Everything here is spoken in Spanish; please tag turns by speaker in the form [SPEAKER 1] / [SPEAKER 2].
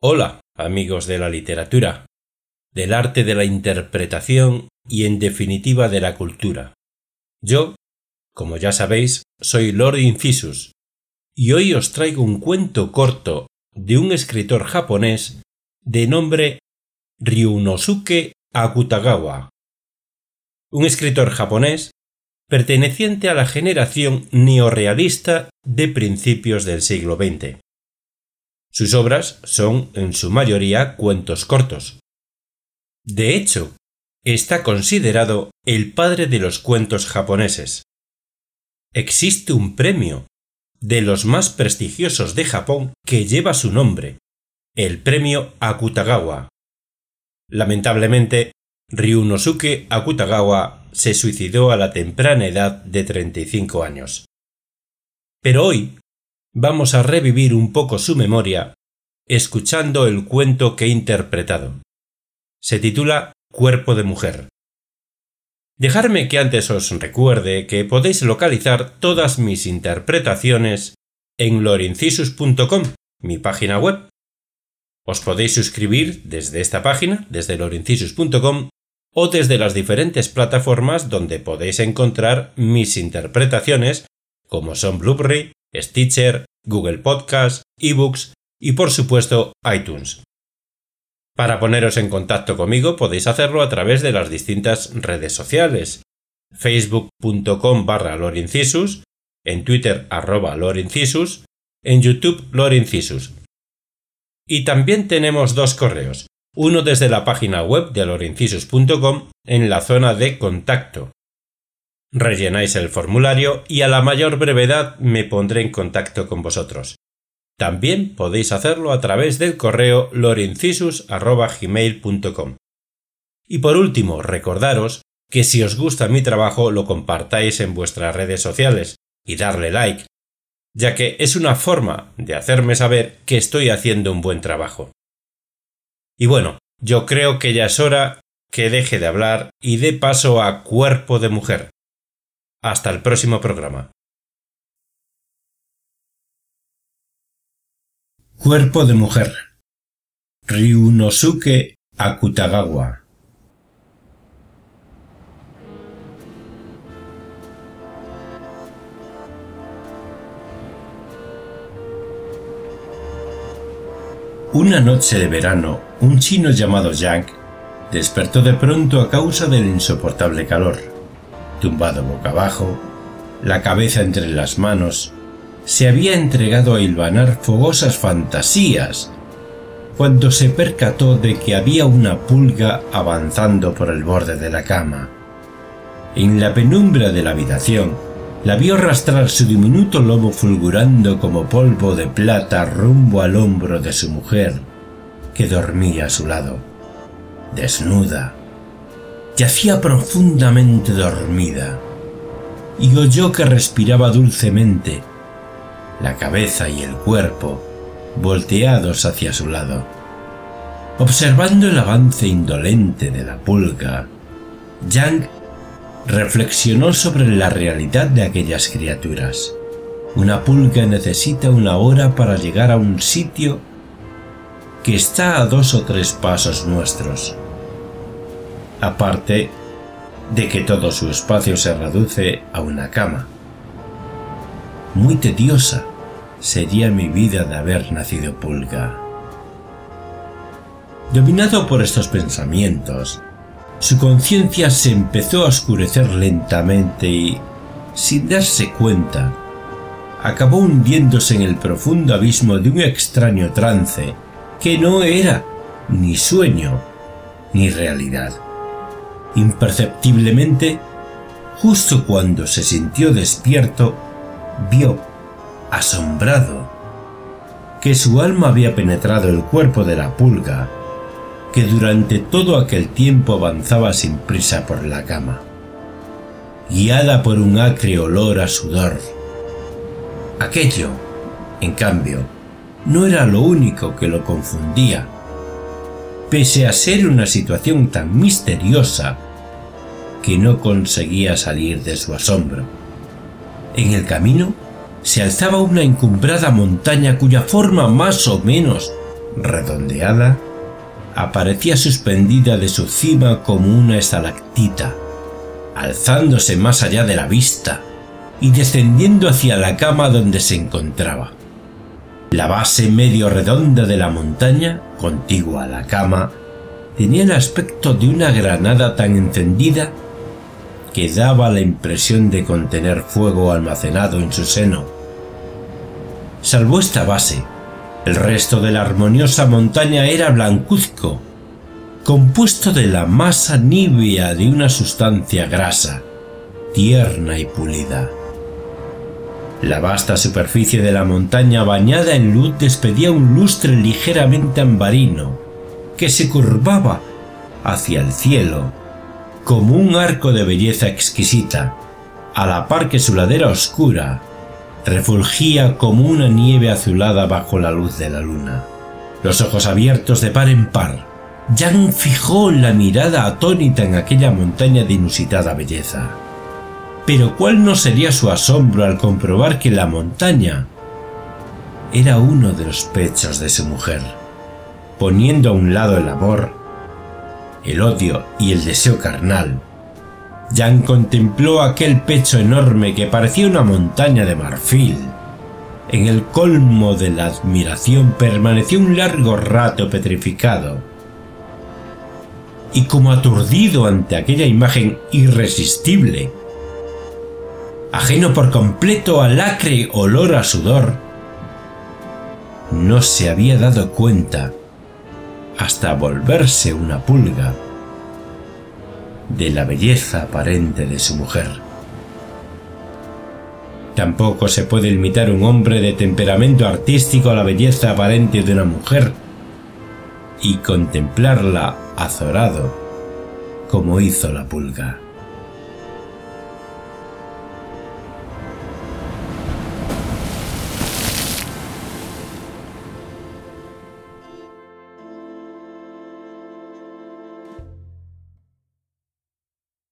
[SPEAKER 1] Hola, amigos de la literatura, del arte de la interpretación y en definitiva de la cultura. Yo, como ya sabéis, soy Lord Incisus, y hoy os traigo un cuento corto de un escritor japonés de nombre Ryunosuke Akutagawa. Un escritor japonés perteneciente a la generación neorealista de principios del siglo XX. Sus obras son en su mayoría cuentos cortos. De hecho, está considerado el padre de los cuentos japoneses. Existe un premio de los más prestigiosos de Japón que lleva su nombre, el premio Akutagawa. Lamentablemente, Ryunosuke Akutagawa se suicidó a la temprana edad de 35 años. Pero hoy vamos a revivir un poco su memoria escuchando el cuento que he interpretado. Se titula Cuerpo de Mujer. Dejarme que antes os recuerde que podéis localizar todas mis interpretaciones en lorincisus.com, mi página web. Os podéis suscribir desde esta página, desde lorincisus.com, o desde las diferentes plataformas donde podéis encontrar mis interpretaciones, como son Blueberry, Stitcher, Google Podcast, eBooks y por supuesto iTunes. Para poneros en contacto conmigo podéis hacerlo a través de las distintas redes sociales facebook.com barra lorincisus, en Twitter arroba lorincisus, en YouTube lorincisus. Y también tenemos dos correos, uno desde la página web de lorincisus.com en la zona de contacto Rellenáis el formulario y a la mayor brevedad me pondré en contacto con vosotros. También podéis hacerlo a través del correo lorencisus.gmail.com. Y por último, recordaros que si os gusta mi trabajo lo compartáis en vuestras redes sociales y darle like, ya que es una forma de hacerme saber que estoy haciendo un buen trabajo. Y bueno, yo creo que ya es hora que deje de hablar y dé paso a Cuerpo de Mujer, hasta el próximo programa. Cuerpo de mujer. Ryunosuke Akutagawa. Una noche de verano, un chino llamado Yang despertó de pronto a causa del insoportable calor tumbado boca abajo, la cabeza entre las manos, se había entregado a hilvanar fogosas fantasías cuando se percató de que había una pulga avanzando por el borde de la cama. En la penumbra de la habitación, la vio arrastrar su diminuto lomo fulgurando como polvo de plata rumbo al hombro de su mujer, que dormía a su lado, desnuda, yacía profundamente dormida y oyó que respiraba dulcemente, la cabeza y el cuerpo volteados hacia su lado. Observando el avance indolente de la pulga, Yang reflexionó sobre la realidad de aquellas criaturas. Una pulga necesita una hora para llegar a un sitio que está a dos o tres pasos nuestros aparte de que todo su espacio se reduce a una cama. Muy tediosa sería mi vida de haber nacido pulga. Dominado por estos pensamientos, su conciencia se empezó a oscurecer lentamente y, sin darse cuenta, acabó hundiéndose en el profundo abismo de un extraño trance que no era ni sueño ni realidad. Imperceptiblemente, justo cuando se sintió despierto, vio, asombrado, que su alma había penetrado el cuerpo de la pulga, que durante todo aquel tiempo avanzaba sin prisa por la cama, guiada por un acre olor a sudor. Aquello, en cambio, no era lo único que lo confundía pese a ser una situación tan misteriosa que no conseguía salir de su asombro. En el camino se alzaba una encumbrada montaña cuya forma más o menos redondeada, aparecía suspendida de su cima como una estalactita, alzándose más allá de la vista y descendiendo hacia la cama donde se encontraba. La base medio redonda de la montaña, contigua a la cama, tenía el aspecto de una granada tan encendida que daba la impresión de contener fuego almacenado en su seno. Salvo esta base, el resto de la armoniosa montaña era blancuzco, compuesto de la masa nívea de una sustancia grasa, tierna y pulida. La vasta superficie de la montaña bañada en luz despedía un lustre ligeramente ambarino, que se curvaba hacia el cielo como un arco de belleza exquisita, a la par que su ladera oscura refulgía como una nieve azulada bajo la luz de la luna. Los ojos abiertos de par en par, Jan fijó la mirada atónita en aquella montaña de inusitada belleza. Pero cuál no sería su asombro al comprobar que la montaña era uno de los pechos de su mujer, poniendo a un lado el amor, el odio y el deseo carnal. Jan contempló aquel pecho enorme que parecía una montaña de marfil. En el colmo de la admiración permaneció un largo rato petrificado. Y como aturdido ante aquella imagen irresistible, ajeno por completo al acre olor a sudor, no se había dado cuenta hasta volverse una pulga de la belleza aparente de su mujer. Tampoco se puede limitar un hombre de temperamento artístico a la belleza aparente de una mujer y contemplarla azorado como hizo la pulga.